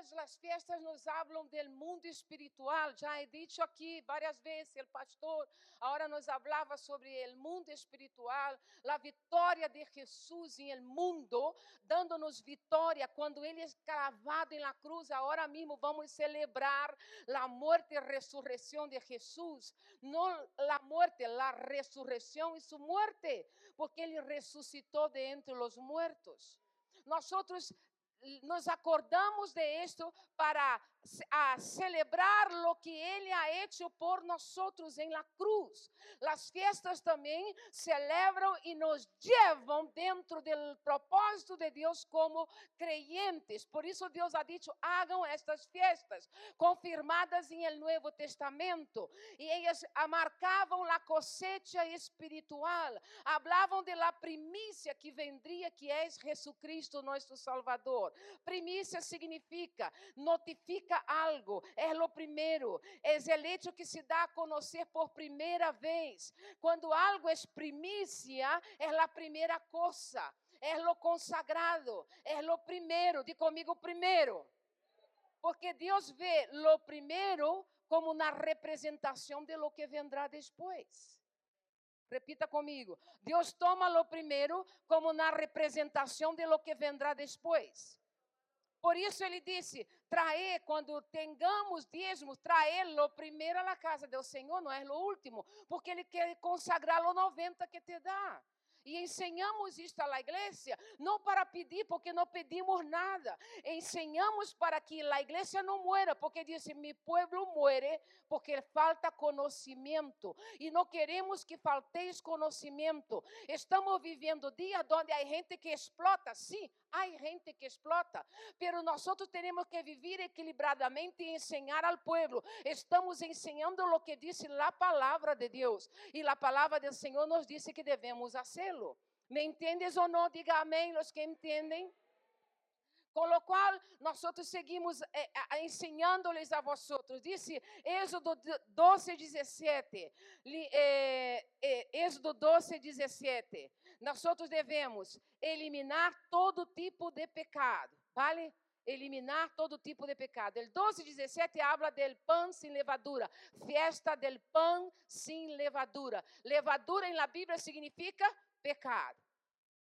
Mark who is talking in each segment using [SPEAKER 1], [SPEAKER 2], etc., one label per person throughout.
[SPEAKER 1] todas as festas nos hablam do mundo espiritual. Já he dicho aqui várias vezes, o pastor agora nos falava sobre o mundo espiritual, a vitória de Jesus em el mundo, dando-nos vitória quando ele é cravado la cruz. Agora mesmo vamos celebrar a morte e ressurreição de Jesus, não a morte, a ressurreição e sua morte, porque ele ressuscitou de entre os mortos. Nós nos acordamos de esto para a celebrar lo que Ele ha hecho por nosotros en la cruz. Las fiestas também celebram e nos llevam dentro do propósito de Deus como creyentes. Por isso Deus ha dicho, hagan estas fiestas, confirmadas em el Nuevo Testamento. E elas marcavam la cosecha espiritual, hablavam de la primícia que vendria, que é Jesucristo, nosso Salvador. Primícia significa, notifica algo, é o primeiro, é o hecho que se dá a conhecer por primeira vez. Quando algo é primícia, é a primeira coisa, é o consagrado, é o primeiro. Diga comigo, primeiro. Porque Deus vê lo primeiro como uma representação de lo que vendrá depois. Repita comigo. Deus toma lo primeiro como uma representação de lo que vendrá depois. Por isso ele disse: traer, quando tengamos dízimos, traê-lo primeiro à casa do Senhor, não é o último, porque ele quer consagrar o 90 que te dá. E ensinamos isto à igreja, não para pedir, porque não pedimos nada. Ensinamos para que a igreja não muera, porque diz: mi pueblo muere porque falta conhecimento. E não queremos que falteis conhecimento. Estamos vivendo dias onde há gente que explota, sim, há gente que explota, pero nós temos que viver equilibradamente e ensinar ao povo. Estamos ensinando o que diz a palavra de Deus. E a palavra do Senhor nos disse que devemos ¿Me entendes ou não? Diga amém, os que entendem. Com o qual nós seguimos eh, ensinando-lhes a vosotros. Disse Êxodo 12, 17. Eh, eh, Êxodo 12, 17. Nós devemos eliminar todo tipo de pecado. Vale? eliminar todo tipo de pecado. El 12, 17 habla del pan sin levadura, fiesta del pan sin levadura. Levadura em la Bíblia significa pecado.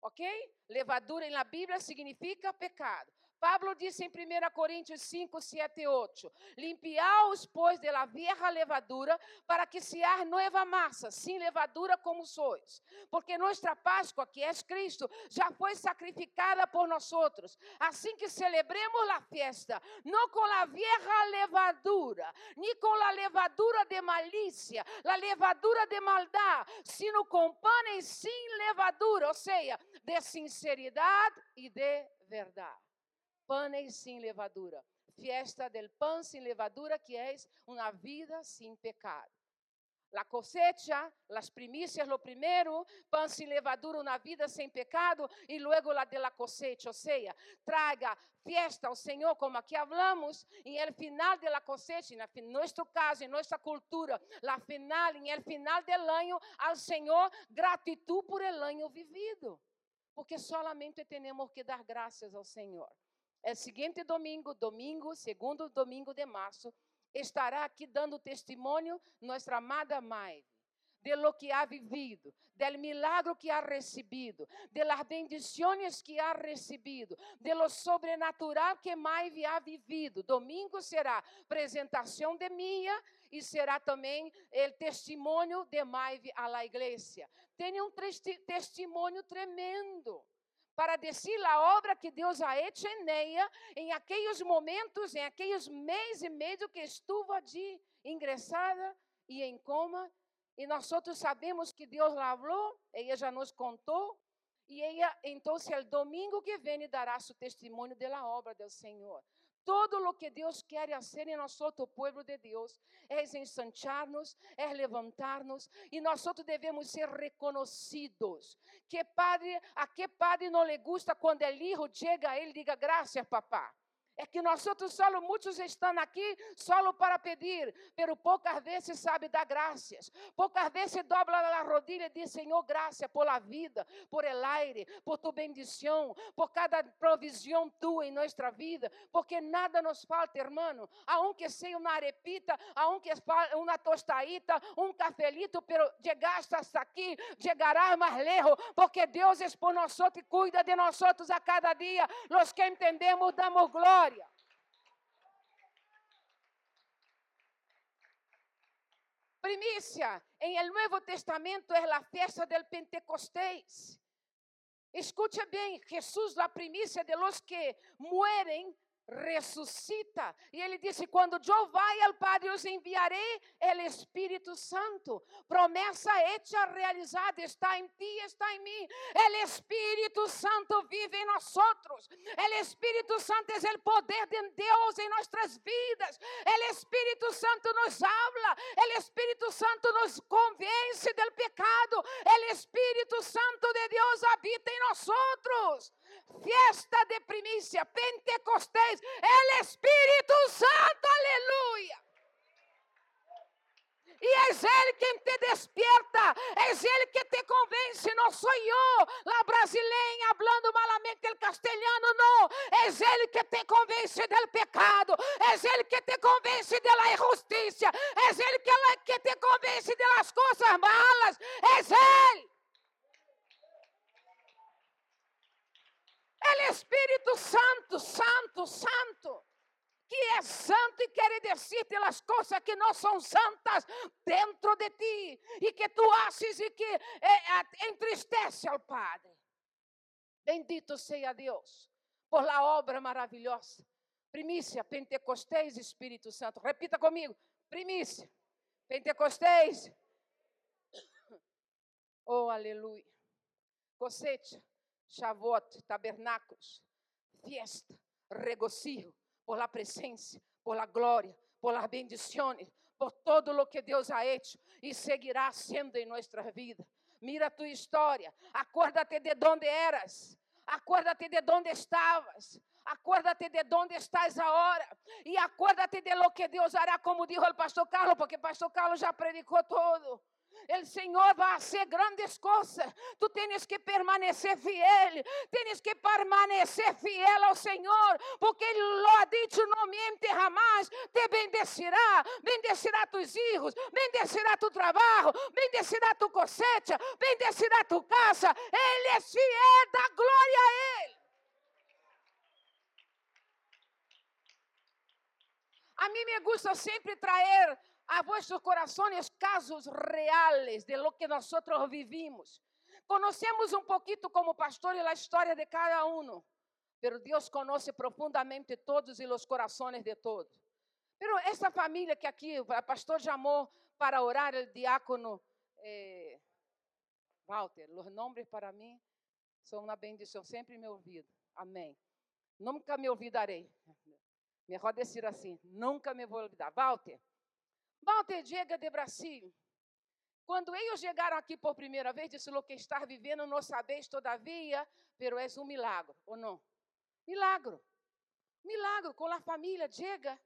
[SPEAKER 1] Ok? Levadura la Bíblia significa pecado. Pablo disse em 1 Coríntios 5, 7 e 8: Limpiaos, pois, de la vieja levadura, para que seas nova massa, sem levadura como sois. Porque nossa Páscoa, que é Cristo, já foi sacrificada por nós outros. Assim que celebremos a festa, não com a vieja levadura, nem com a levadura de malícia, a levadura de maldade, sino com panes sem levadura, ou seja, de sinceridade e de verdade panes sin levadura. Fiesta del pan sin levadura, que es una vida sin pecado. La cosecha, las primicias, lo primero, pan sin levadura, una vida sem pecado, e luego la de la cosecha, ou seja, traga fiesta ao Senhor, como aqui hablamos, em el final de la cosecha, em nosso caso, em nossa cultura, la final, em el final del año, al Senhor, gratitud por el año vivido, porque solamente temos que dar graças ao Senhor. É seguinte domingo, domingo, segundo domingo de março, estará aqui dando testemunho nossa amada Maive, de lo que ha vivido, del milagro que ha recebido, de las bendiciones que ha recebido, de lo sobrenatural que Maive ha vivido. Domingo será apresentação de Mia e será também o testemunho de Maive à la igreja. Tem um testemunho tremendo para dizer a obra que Deus ha hecho em aqueles momentos, em aqueles meses e meio que estuvo ali, ingressada e em coma. E nós outros sabemos que Deus la falou, ela já nos contou, e ela, então, o domingo que vem, dará seu testemunho da obra do Senhor. Todo lo que Deus quer fazer em nosso povo de Deus é ensanchar-nos, é levantar-nos e nós devemos ser reconhecidos. Que padre, a que padre não lhe gusta quando o filho chega a ele diga graças, papá? É que nós outros solo, muitos estão aqui solo para pedir, pero poucas vezes sabe dar graças. Poucas vezes dobra a rodilha e diz, Senhor, graça por la vida, por el aire, por tu bendição, por cada provisão tua em nossa vida, porque nada nos falta, hermano. Aunque seja uma arepita, aunque uma tostadita, um cafelito, pero llegaste hasta aqui, chegarás mais lejos, porque Deus é por nós e cuida de nós a cada dia. Los que entendemos, damos glória. Glória. Primícia em el Nuevo Testamento é a festa del Pentecostés. Escute bem, Jesus, a primícia de los que mueren ressuscita. E ele disse: Quando eu vai ao Padre, os enviarei o Espírito Santo. Promessa hecha, realizada, está em ti, está em mim. O Espírito Santo vive em nós. O Espírito Santo é o poder de Deus em nossas vidas. O Espírito Santo nos habla. O Espírito Santo nos convence do pecado. O Espírito Santo de Deus habita em nós fiesta de primicia, Pentecostés, el Espíritu Santo, aleluya. E és Ele quem te despierta, és Ele que te convence, não sou eu, la brasileira, hablando malamente el castelhano, não, és Ele que te convence del pecado, és Ele que te convence de la injustiça, és Ele que, te convence de las coisas malas, és Ele. Ele é Espírito Santo, Santo, Santo. Que é santo e quer decidir pelas coisas que não são santas dentro de ti. E que tu haces e que é, entristece ao Padre. Bendito seja Deus por la obra maravilhosa. Primícia, Pentecostés, Espírito Santo. Repita comigo. Primícia, Pentecostés. Oh, aleluia. Cosecha Shavuot, tabernáculos, fiesta, regocijo por la presencia, por la gloria, por las bendiciones, por todo lo que Deus ha hecho e seguirá sendo em nossa vida. Mira tu história, acuérdate de onde eras, acuérdate de onde estavas, acuérdate de onde estás agora e acuérdate de lo que Deus hará, como dijo o pastor Carlos, porque o pastor Carlos já predicou todo. O Senhor vai fazer grandes coisas. Tu tens que permanecer fiel. Tens que permanecer fiel ao Senhor. Porque Ele lo ha dicho: não miente jamás. Te bendecirá. Bendecirá tus filhos. Bendecirá tu trabalho. Bendecirá tu cosecha. Bendecirá tu casa. Ele é fiel. Dá glória a Ele. A mim me gusta sempre trazer a vuestros corazones casos reales de lo que nosotros vivimos. Conocemos un poquito como pastor la historia de cada uno, pero Dios conoce profundamente todos y los corazones de todos. Pero esta familia que aqui o pastor chamou para orar, o diácono eh, Walter, os nomes para mim são uma bendição, sempre me ouvido. Amém. Nunca me olvidarei. Melhor dizer assim, nunca me vou olvidar. Walter, Walter chega de Brasil. Quando eles chegaram aqui por primeira vez, disse: Lo que estar vivendo não sabeis todavia, pero é um milagre, ou não? Milagro. Milagro, com a família chega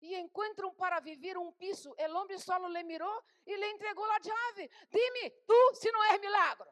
[SPEAKER 1] e encontram para viver um piso. O homem solo le mirou e le entregou a chave. Dime, tu, se não é milagro.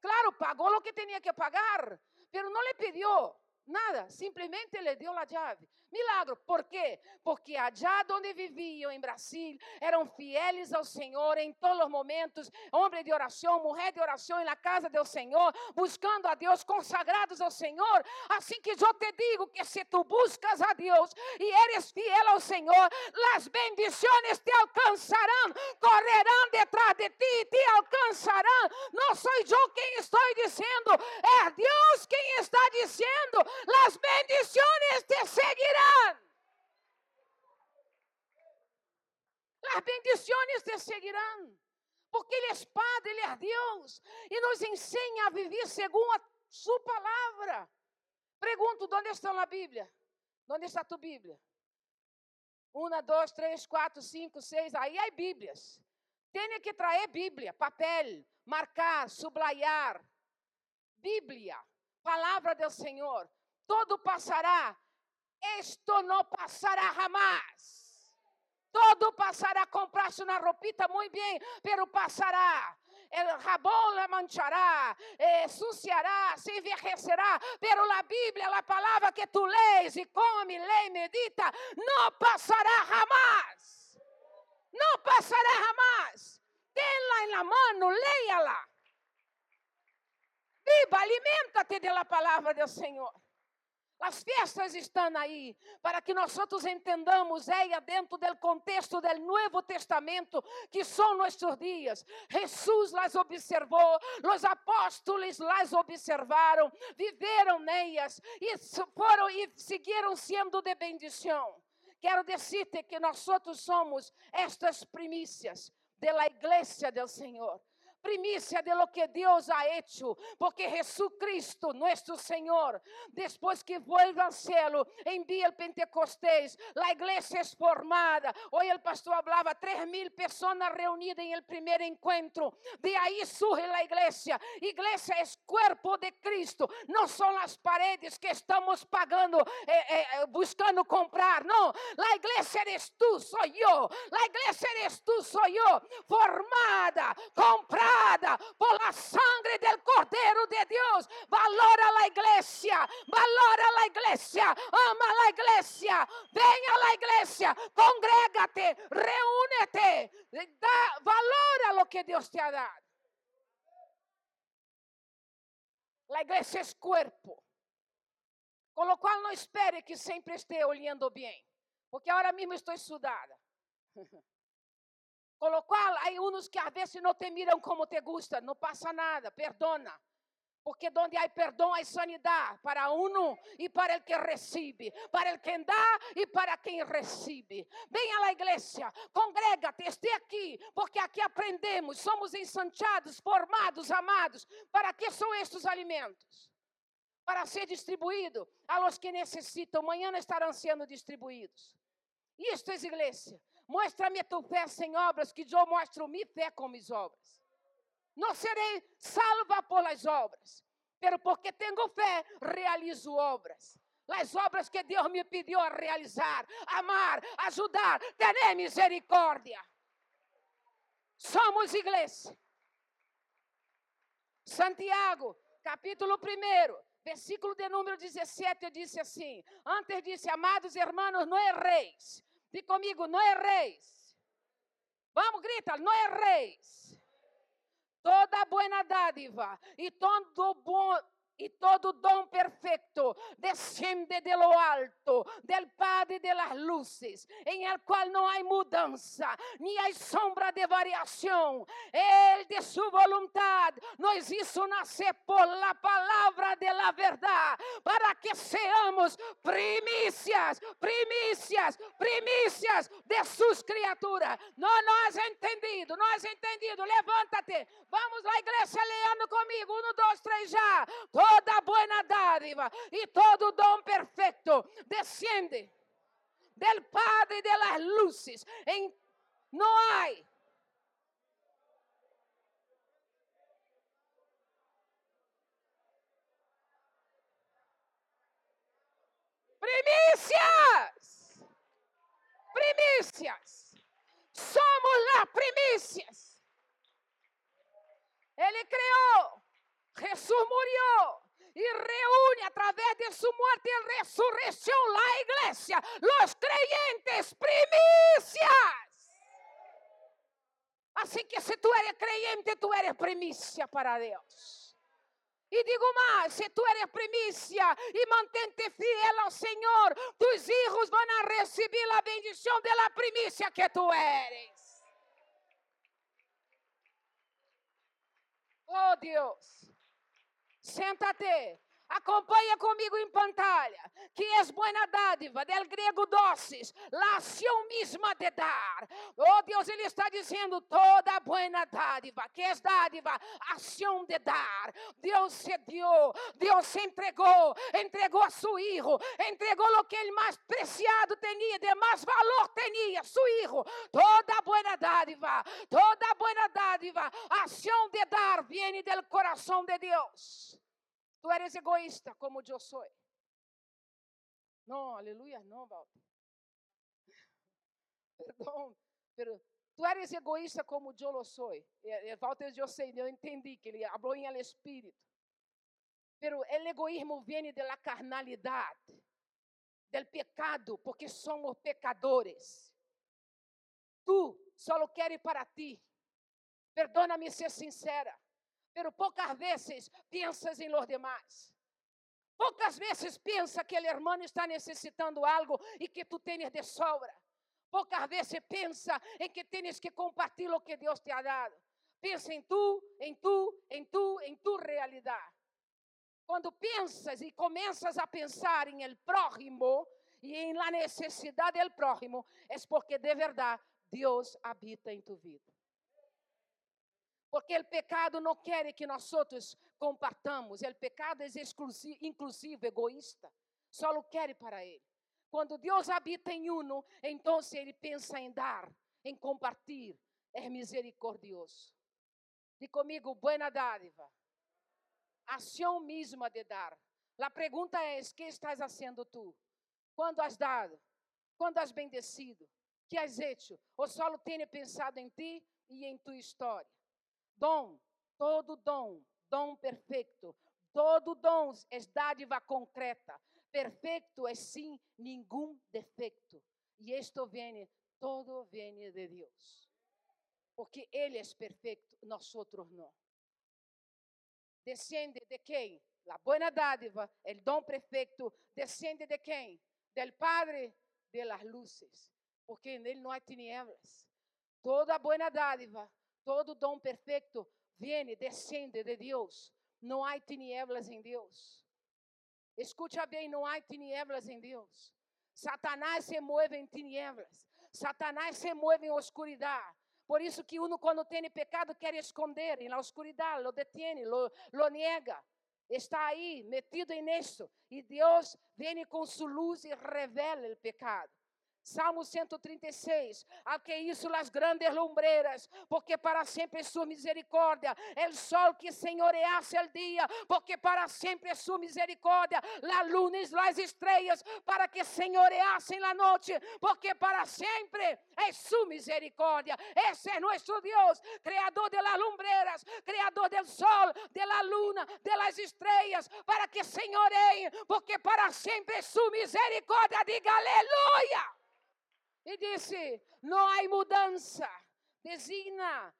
[SPEAKER 1] Claro, pagou o que tinha que pagar, pero não le pediu nada, simplesmente le deu a chave. Milagro, por quê? Porque allá onde viviam em Brasil, eram fieles ao Senhor em todos os momentos, homem de oração, mulher de oração na casa do Senhor, buscando a Deus, consagrados ao Senhor. Assim que eu te digo que se tu buscas a Deus e eres fiel ao Senhor, as bendições te alcançarão, correrão detrás de ti e te alcançarão. Não sou eu quem estou dizendo, é Deus quem está dizendo, as bendições te seguirão. Las bendiciones te seguirán. Porque Ele é Padre, Ele é Deus. E nos ensina a viver segundo a Sua palavra. Pergunto, onde está na Bíblia? Onde está a tua Bíblia? Uma, dois, três, quatro, cinco, seis. Aí há Bíblias. Tem que trazer Bíblia, papel, marcar, subrayar. Bíblia, palavra do Senhor. Todo passará, Esto no pasará jamás. Todo pasará, compraste una ropita muy bien, pero pasará. El jabón la manchará, eh, suciará, se envejecerá. Pero la Biblia, la palabra que tú lees y come, lee, medita, no pasará jamás. No pasará jamás. Tenla en la mano, léala. Viva, alimentate de la palabra del Senhor. As festas estão aí para que nós outros entendamos ella dentro do contexto do Novo Testamento que são nossos dias. Jesus las observou, os apóstolos las observaram, viveram nelas e foram e seguiram sendo de bendição. Quero dizer-te que nós outros somos estas primícias da igreja do Senhor primicia de lo que Deus ha hecho, porque Jesucristo, nosso Senhor, depois que vuelva al cielo, envia o Pentecostés, a igreja é formada. Hoje o pastor falava, três mil pessoas reunidas em el primeiro encontro. De aí surge a igreja. Igreja é cuerpo de Cristo, não são as paredes que estamos pagando, eh, eh, buscando comprar. Não, a igreja eres tu, sou eu. A igreja eres tu, sou eu, formada, comprada por la sangre del Cordero de Dios. Valora la iglesia, valora la iglesia, ama la iglesia, ven a la iglesia, congrégate, reúnete, da, valora lo que Dios te ha dado. La igreja é cuerpo. Com o qual não espere que sempre esteja olhando bem. Porque agora mesmo estou estudada. Con lo cual hay que a veces no te miran como te gusta, no pasa nada, perdona. Porque donde hay perdão, há sanidade para uno e para el que recibe, para el que dá e para quem recibe. Venha à igreja, congrega-te, esteja aqui, porque aqui aprendemos, somos ensanchados, formados, amados. Para que são estes alimentos? Para ser distribuído a los que necessitam. Amanhã estarão sendo distribuídos. Isto é igreja. Mostra-me tua fé sem obras, que eu mostro minha fé com minhas obras. Não serei salva por las obras, pero porque tenho fé, realizo obras. As obras que Deus me pediu a realizar, amar, ajudar, ter misericórdia. Somos igreja. Santiago, capítulo 1, versículo de número 17, disse assim: Antes disse, amados irmãos, não erreis Diga comigo, não erreis. Vamos, grita, não erreis. Toda boa dádiva e todo bom y todo don perfecto desciende de lo alto, del Padre de las en el cual no hay mudanza, ni hay sombra de variación. Él de su voluntad nos hizo nacer por la palabra de la verdad, para que seamos primicias, primicias, primicias de sus criaturas. No has entendido, has entendido. Levántate, vamos a la iglesia leando conmigo. Uno, dos, tres, ya toda buena dádiva y todo don perfecto desciende del Padre de las luces. En, no hay primicias. Primicias. Somos las primicias. Él creó. Jesús murió y reúne a través de su muerte y resurrección la iglesia, los creyentes, primicias. Así que si tú eres creyente, tú eres primicia para Dios. E digo mais: se tu eres primícia e mantente fiel ao Senhor, tus hijos vão receber a bendição da primícia que tu eres. Oh Deus. Senta-te. Acompanha comigo em pantalha. Que és buena dádiva, del grego doces, la ação mesma de dar. Oh Deus, Ele está dizendo toda buena dádiva. Que és dádiva? Ação de dar. Deus se deu, Deus se entregou, entregou a seu filho, entregou o que ele mais preciado tinha, de mais valor tinha, seu filho. Toda buena dádiva, toda buena dádiva, ação de dar, vem do coração de Deus. Tu eres egoísta como eu sou. No, aleluya, no, Walter. Perdão, pero tu eres egoísta como eu lo soy. Walter, eu sei, eu entendi que ele falou em espírito. Pero el egoísmo viene de la carnalidad, del pecado, porque somos pecadores. Tu só queres para ti. Perdona-me ser sincera, pero poucas vezes pensas em los demás. Poucas vezes pensa que o irmão está necessitando algo e que tu tens de sobra. Poucas vezes pensa em que tens que compartilhar o que Deus te ha dado. Pensa em tu, em tu, em tu, em tu realidade. Quando pensas e começas a pensar em el prójimo e em la necessidade del prójimo, é porque de verdade Deus habita em tu vida. Porque o pecado não quer que nós outros compartamos. O pecado é exclusivo, inclusivo, egoísta. Só o quer para ele. Quando Deus habita em uno, então ele pensa em dar, em compartilhar. É misericordioso. Diga comigo, buena dádiva. Ação mesma de dar. A pergunta é: que estás fazendo tu? Quando has dado? Quando has bendecido? Que has hecho? Ou só tenha pensado em ti e em tua história? Dom, todo dom, dom perfeito. Todo dom é dádiva concreta. Perfeito é sim, nenhum defeito. E isto vem, todo vem de Deus. Porque Ele é perfeito, nós outros não. Descende de quem? La buena dádiva, el dom perfeito, descende de quem? Del Padre de las luces. Porque nele não há tinieblas. Toda buena dádiva Todo dom perfeito vem, descende de Deus. Não há tinieblas em Deus. Escucha bem, não há tinieblas em Deus. Satanás se move em tinieblas. Satanás se move em oscuridade. Por isso que uno quando tem pecado quer esconder em la oscuridade, lo detiene, lo, lo niega. Está aí, metido em isso. E Deus vem com sua luz e revela o pecado. Salmo 136, a que isso las grandes lumbreras, porque para sempre é sua misericórdia, el sol que senhoreasse el dia, porque para sempre é sua misericórdia, la luna e las estrelas, para que senhoreassem la noite, porque para sempre é sua misericórdia. Esse é nosso Deus, criador de las lumbreras, criador del sol, de la luna, de las estrelas, para que senhoreiem, porque para sempre é sua misericórdia. Diga aleluia! E disse: não há mudança. Designa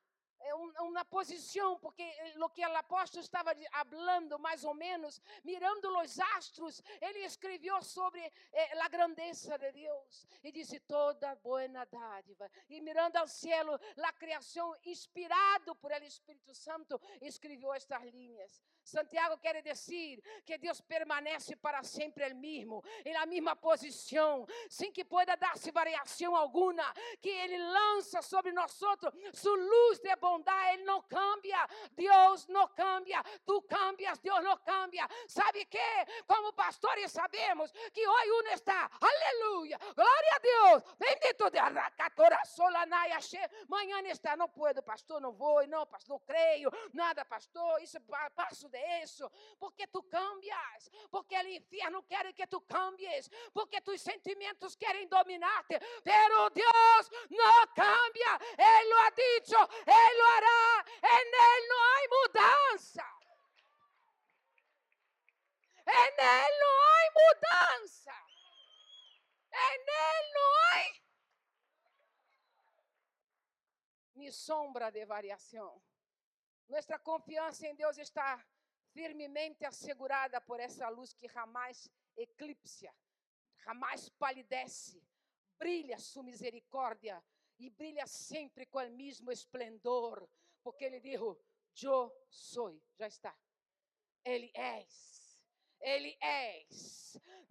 [SPEAKER 1] é uma posição, porque o que o apóstolo estava falando, mais ou menos, mirando os astros, ele escreveu sobre eh, a grandeza de Deus e disse toda boa dádiva. E mirando ao cielo, a criação, inspirado por el Espírito Santo, escreveu estas linhas. Santiago quer dizer que Deus permanece para sempre o mesmo, la mesma posição, sem que pueda dar-se variação alguma, que Ele lança sobre nós sua luz de bondade, Ele não cambia, Deus não cambia, tu cambias, Deus não cambia. Sabe que, como pastores, sabemos que hoje um está, aleluia, glória a Deus, bendito de Aracatora, Solanaya, amanhã está, não puedo, pastor, não vou, não, pastor, não creio, nada, pastor, isso passo de isso, porque tu cambias, porque o inferno quer que tu cambies, porque tus sentimentos querem dominar-te, pero Deus não cambia, Ele lo ha dicho, Ele hará, en Él não há mudança. En Él não há mudança. En Él não há ni sombra de variação. Nossa confiança em Deus está firmemente assegurada por essa luz que jamais eclipsa, jamais palidece, brilha sua misericórdia e brilha sempre com o mesmo esplendor, porque ele disse: Eu sou, já está, Ele és. Ele és.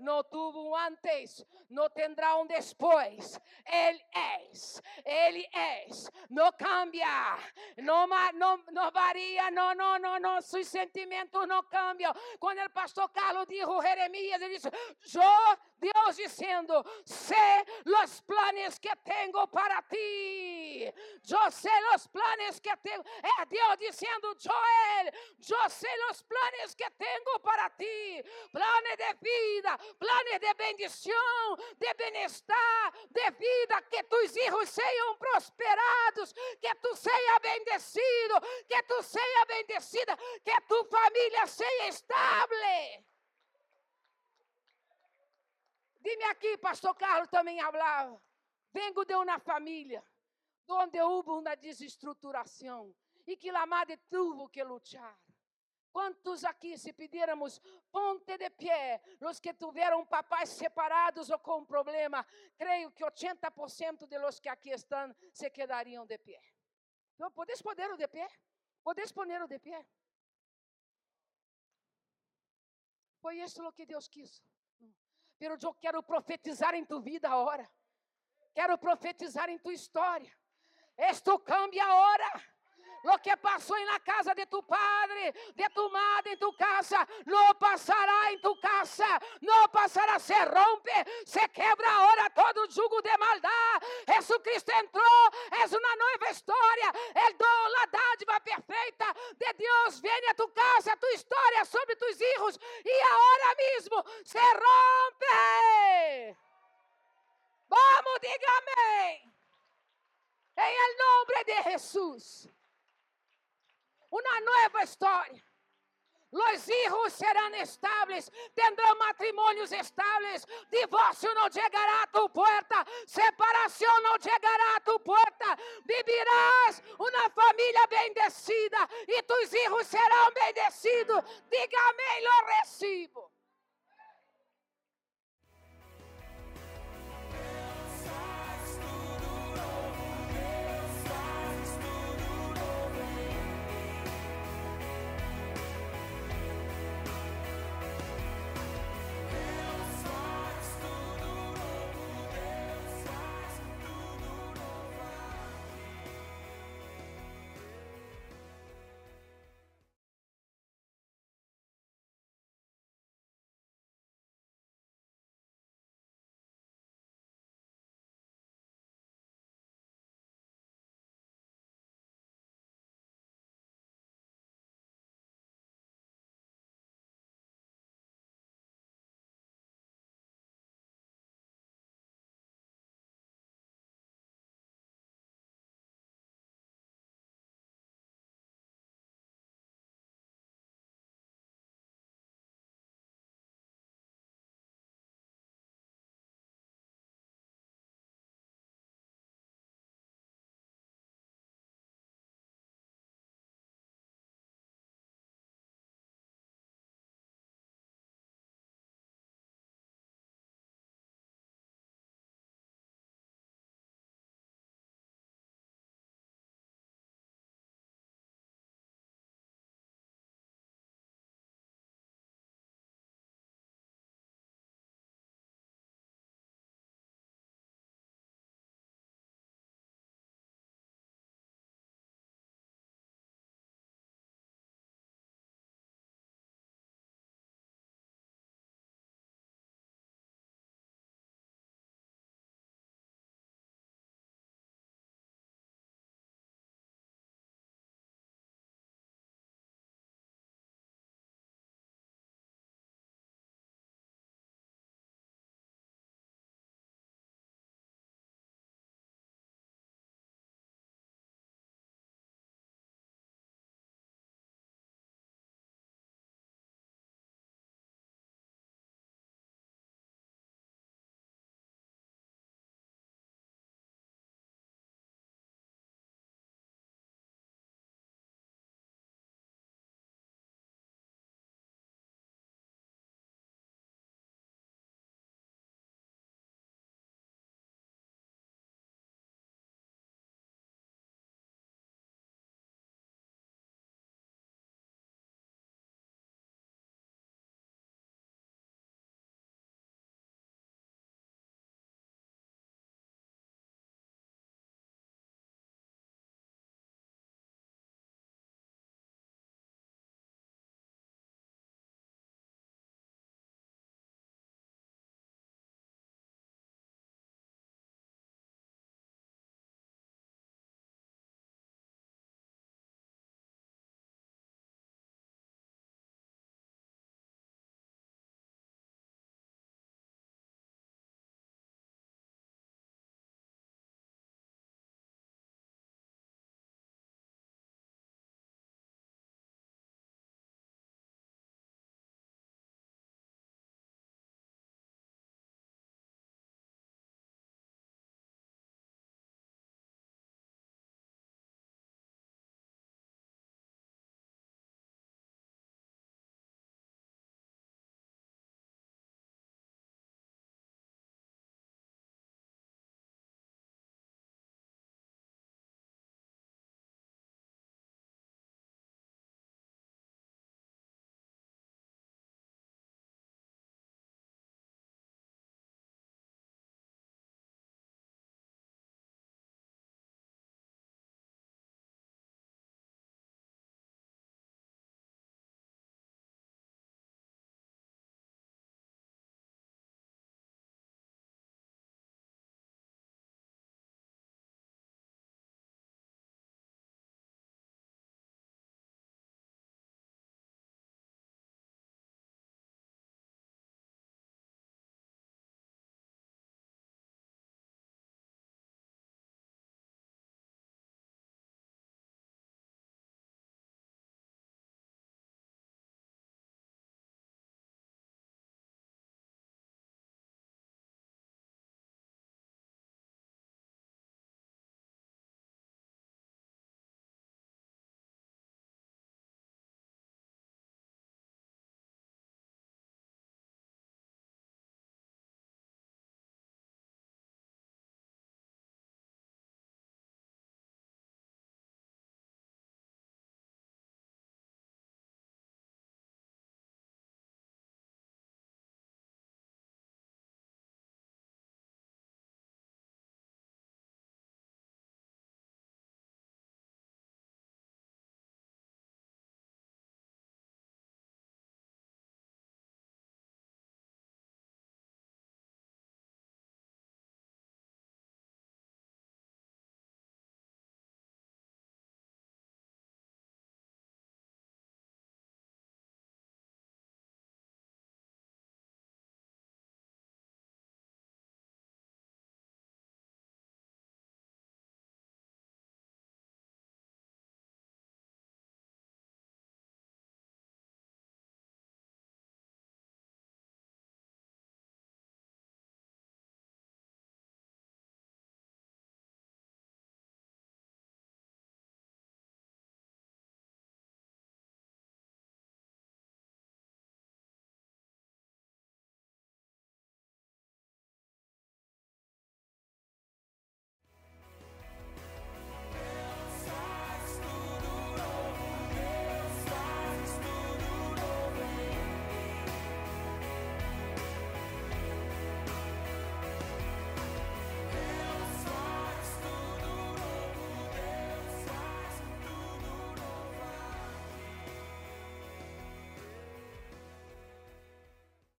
[SPEAKER 1] Não tuvo um antes, não terá um depois. Ele és. Ele és. Não cambia. Não, não, não varia. Não, não, não, não. Seus sentimentos não cambiam. Quando o pastor Carlos disse Jeremias, ele disse: Eu, Deus dizendo: Sé os planos que tenho para ti. Eu sei os planos que tenho. É Deus dizendo: Joel, eu sei os planos que tenho para ti. Planes de vida, planes de bendición, de bienestar, de vida. Que tus hijos sean prosperados, que tú seas bendecido, que tú seas bendecida, que tu familia sea estable. Dime aqui, pastor Carlos também falava. Vengo de uma família onde houve uma desestruturação e que a madre tuvo que lutar. Quantos aqui, se pedirmos ponte de pé, os que tiveram papais separados ou com problema, creio que 80% de los que aqui estão se quedariam de pé. Então, podes o de pé? Podes poner de pé? Foi isso o que Deus quis. Pero eu quero profetizar em tu vida agora. Quero profetizar em tua história. Esto cambia agora. Lo que pasó en la casa de tu padre, de tu madre, en tu casa, no pasará en tu casa, no pasará, se rompe, se quebra ahora todo yugo de maldad. Jesucristo entró, es una nueva historia. El don, la dádiva perfeita de Dios viene a tu casa, a tu historia sobre tus hijos y ahora mismo se rompe. Vamos, dígame. En el nombre de Jesús. Una nueva historia. Los hijos serán estables, tendrán matrimonios estables, divorcio no llegará a tu puerta, separación no llegará a tu puerta, vivirás una familia bendecida y tus hijos serán bendecidos. Dígame, lo recibo.